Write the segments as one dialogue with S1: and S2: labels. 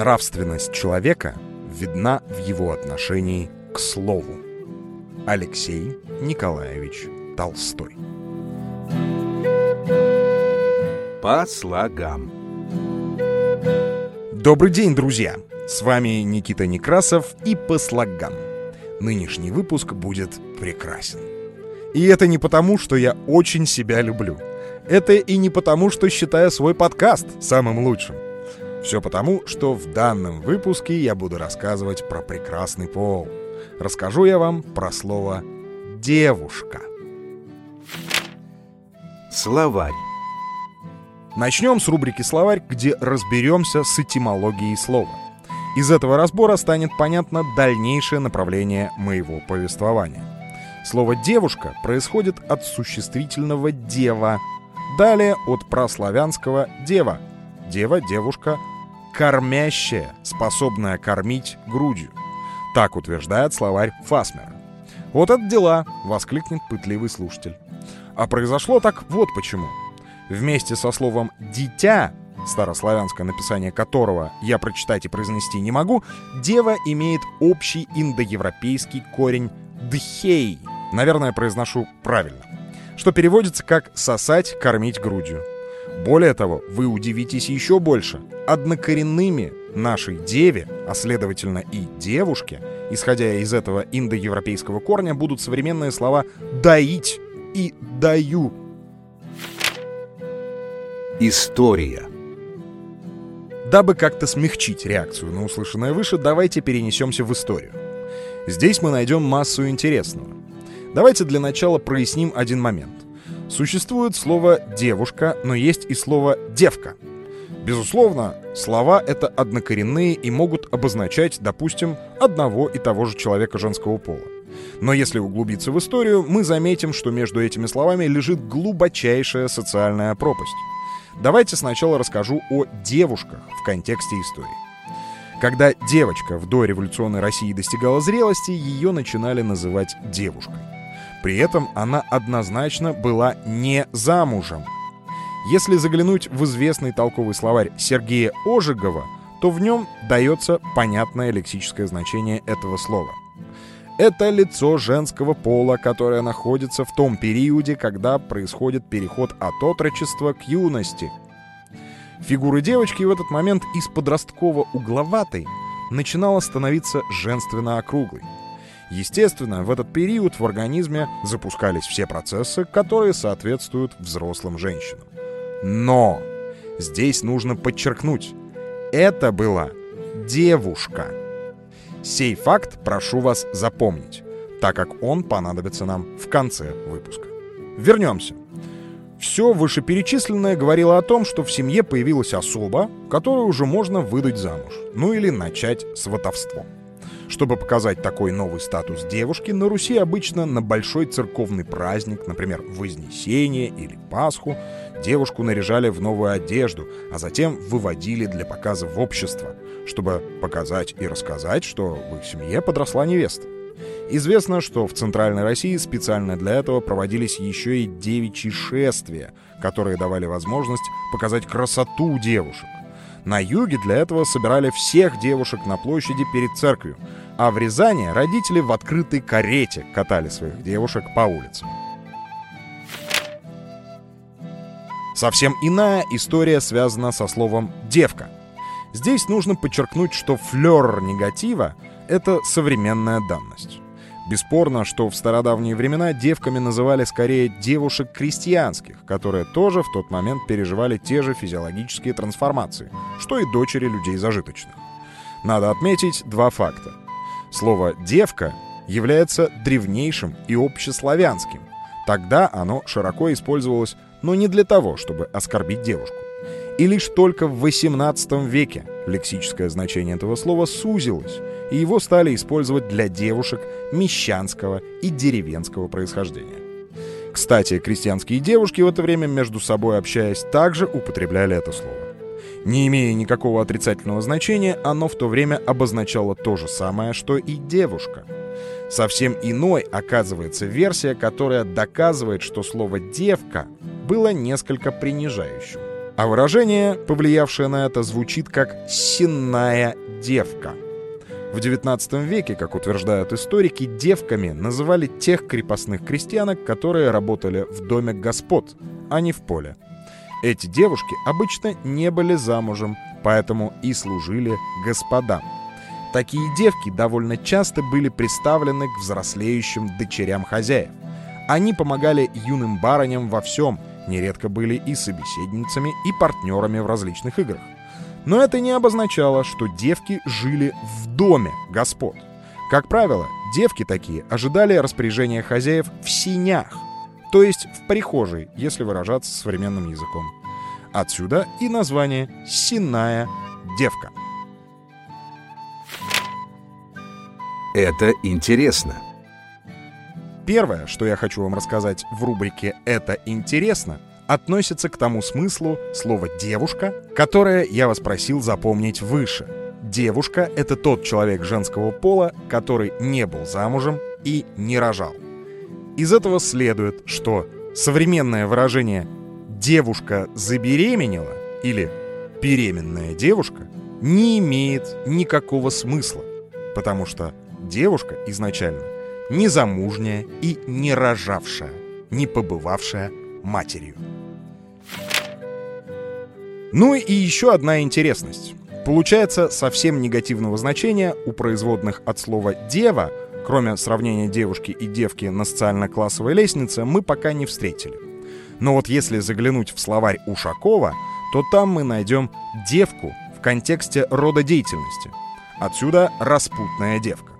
S1: Нравственность человека видна в его отношении к слову. Алексей Николаевич Толстой.
S2: По слогам.
S1: Добрый день, друзья! С вами Никита Некрасов и по слогам. Нынешний выпуск будет прекрасен. И это не потому, что я очень себя люблю. Это и не потому, что считаю свой подкаст самым лучшим. Все потому, что в данном выпуске я буду рассказывать про прекрасный пол. Расскажу я вам про слово «девушка».
S2: Словарь.
S1: Начнем с рубрики «Словарь», где разберемся с этимологией слова. Из этого разбора станет понятно дальнейшее направление моего повествования. Слово «девушка» происходит от существительного «дева», далее от прославянского «дева». Дева, девушка, кормящая, способная кормить грудью. Так утверждает словарь Фасмера. «Вот это дела!» — воскликнет пытливый слушатель. А произошло так вот почему. Вместе со словом «дитя», старославянское написание которого я прочитать и произнести не могу, «дева» имеет общий индоевропейский корень «дхей». Наверное, произношу правильно. Что переводится как «сосать, кормить грудью». Более того, вы удивитесь еще больше. Однокоренными нашей деве, а следовательно и девушке, исходя из этого индоевропейского корня, будут современные слова «доить» и «даю».
S2: История.
S1: Дабы как-то смягчить реакцию на услышанное выше, давайте перенесемся в историю. Здесь мы найдем массу интересного. Давайте для начала проясним один момент. Существует слово «девушка», но есть и слово «девка». Безусловно, слова — это однокоренные и могут обозначать, допустим, одного и того же человека женского пола. Но если углубиться в историю, мы заметим, что между этими словами лежит глубочайшая социальная пропасть. Давайте сначала расскажу о девушках в контексте истории. Когда девочка в дореволюционной России достигала зрелости, ее начинали называть девушкой. При этом она однозначно была не замужем. Если заглянуть в известный толковый словарь Сергея Ожегова, то в нем дается понятное лексическое значение этого слова. Это лицо женского пола, которое находится в том периоде, когда происходит переход от отрочества к юности. Фигура девочки в этот момент из подростково-угловатой начинала становиться женственно-округлой. Естественно, в этот период в организме запускались все процессы, которые соответствуют взрослым женщинам. Но здесь нужно подчеркнуть, это была девушка. Сей факт прошу вас запомнить, так как он понадобится нам в конце выпуска. Вернемся. Все вышеперечисленное говорило о том, что в семье появилась особа, которую уже можно выдать замуж, ну или начать сватовство. Чтобы показать такой новый статус девушки, на Руси обычно на большой церковный праздник, например, Вознесение или Пасху, девушку наряжали в новую одежду, а затем выводили для показа в общество, чтобы показать и рассказать, что в их семье подросла невеста. Известно, что в Центральной России специально для этого проводились еще и девичьи шествия, которые давали возможность показать красоту девушек. На юге для этого собирали всех девушек на площади перед церковью, а в Рязани родители в открытой карете катали своих девушек по улицам. Совсем иная история связана со словом «девка». Здесь нужно подчеркнуть, что флер негатива — это современная данность. Бесспорно, что в стародавние времена девками называли скорее девушек крестьянских, которые тоже в тот момент переживали те же физиологические трансформации, что и дочери людей зажиточных. Надо отметить два факта. Слово «девка» является древнейшим и общеславянским. Тогда оно широко использовалось, но не для того, чтобы оскорбить девушку. И лишь только в XVIII веке лексическое значение этого слова сузилось, и его стали использовать для девушек мещанского и деревенского происхождения. Кстати, крестьянские девушки в это время между собой общаясь также употребляли это слово. Не имея никакого отрицательного значения, оно в то время обозначало то же самое, что и девушка. Совсем иной оказывается версия, которая доказывает, что слово «девка» было несколько принижающим. А выражение, повлиявшее на это, звучит как «сенная девка». В XIX веке, как утверждают историки, девками называли тех крепостных крестьянок, которые работали в доме господ, а не в поле. Эти девушки обычно не были замужем, поэтому и служили господам. Такие девки довольно часто были представлены к взрослеющим дочерям хозяев. Они помогали юным барыням во всем, нередко были и собеседницами, и партнерами в различных играх. Но это не обозначало, что девки жили в доме господ. Как правило, девки такие ожидали распоряжения хозяев в синях, то есть в прихожей, если выражаться современным языком. Отсюда и название «синая девка».
S2: Это интересно.
S1: Первое, что я хочу вам рассказать в рубрике «Это интересно», относится к тому смыслу слова «девушка», которое я вас просил запомнить выше. Девушка — это тот человек женского пола, который не был замужем и не рожал. Из этого следует, что современное выражение «девушка забеременела» или «беременная девушка» не имеет никакого смысла, потому что девушка изначально незамужняя и не рожавшая, не побывавшая матерью. Ну и еще одна интересность. Получается, совсем негативного значения у производных от слова «дева», кроме сравнения девушки и девки на социально-классовой лестнице, мы пока не встретили. Но вот если заглянуть в словарь Ушакова, то там мы найдем «девку» в контексте рода деятельности. Отсюда «распутная девка».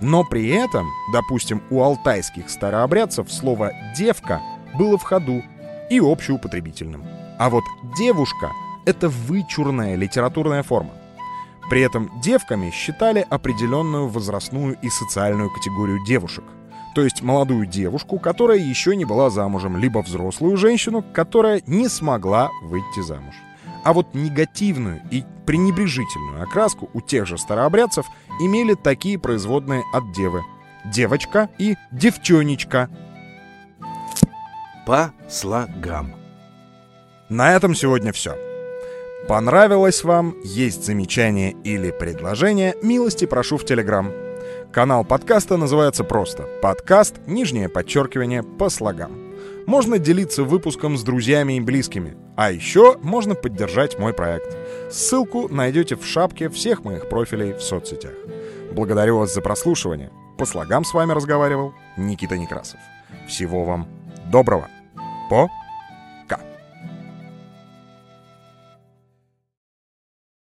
S1: Но при этом, допустим, у алтайских старообрядцев слово «девка» было в ходу и общеупотребительным. А вот «девушка» — это вычурная литературная форма. При этом девками считали определенную возрастную и социальную категорию девушек. То есть молодую девушку, которая еще не была замужем, либо взрослую женщину, которая не смогла выйти замуж. А вот негативную и пренебрежительную окраску у тех же старообрядцев имели такие производные от девы. Девочка и девчонечка.
S2: По слогам.
S1: На этом сегодня все. Понравилось вам, есть замечания или предложения, милости прошу в Телеграм. Канал подкаста называется просто «Подкаст, нижнее подчеркивание, по слогам». Можно делиться выпуском с друзьями и близкими. А еще можно поддержать мой проект. Ссылку найдете в шапке всех моих профилей в соцсетях. Благодарю вас за прослушивание. По слогам с вами разговаривал Никита Некрасов. Всего вам доброго. По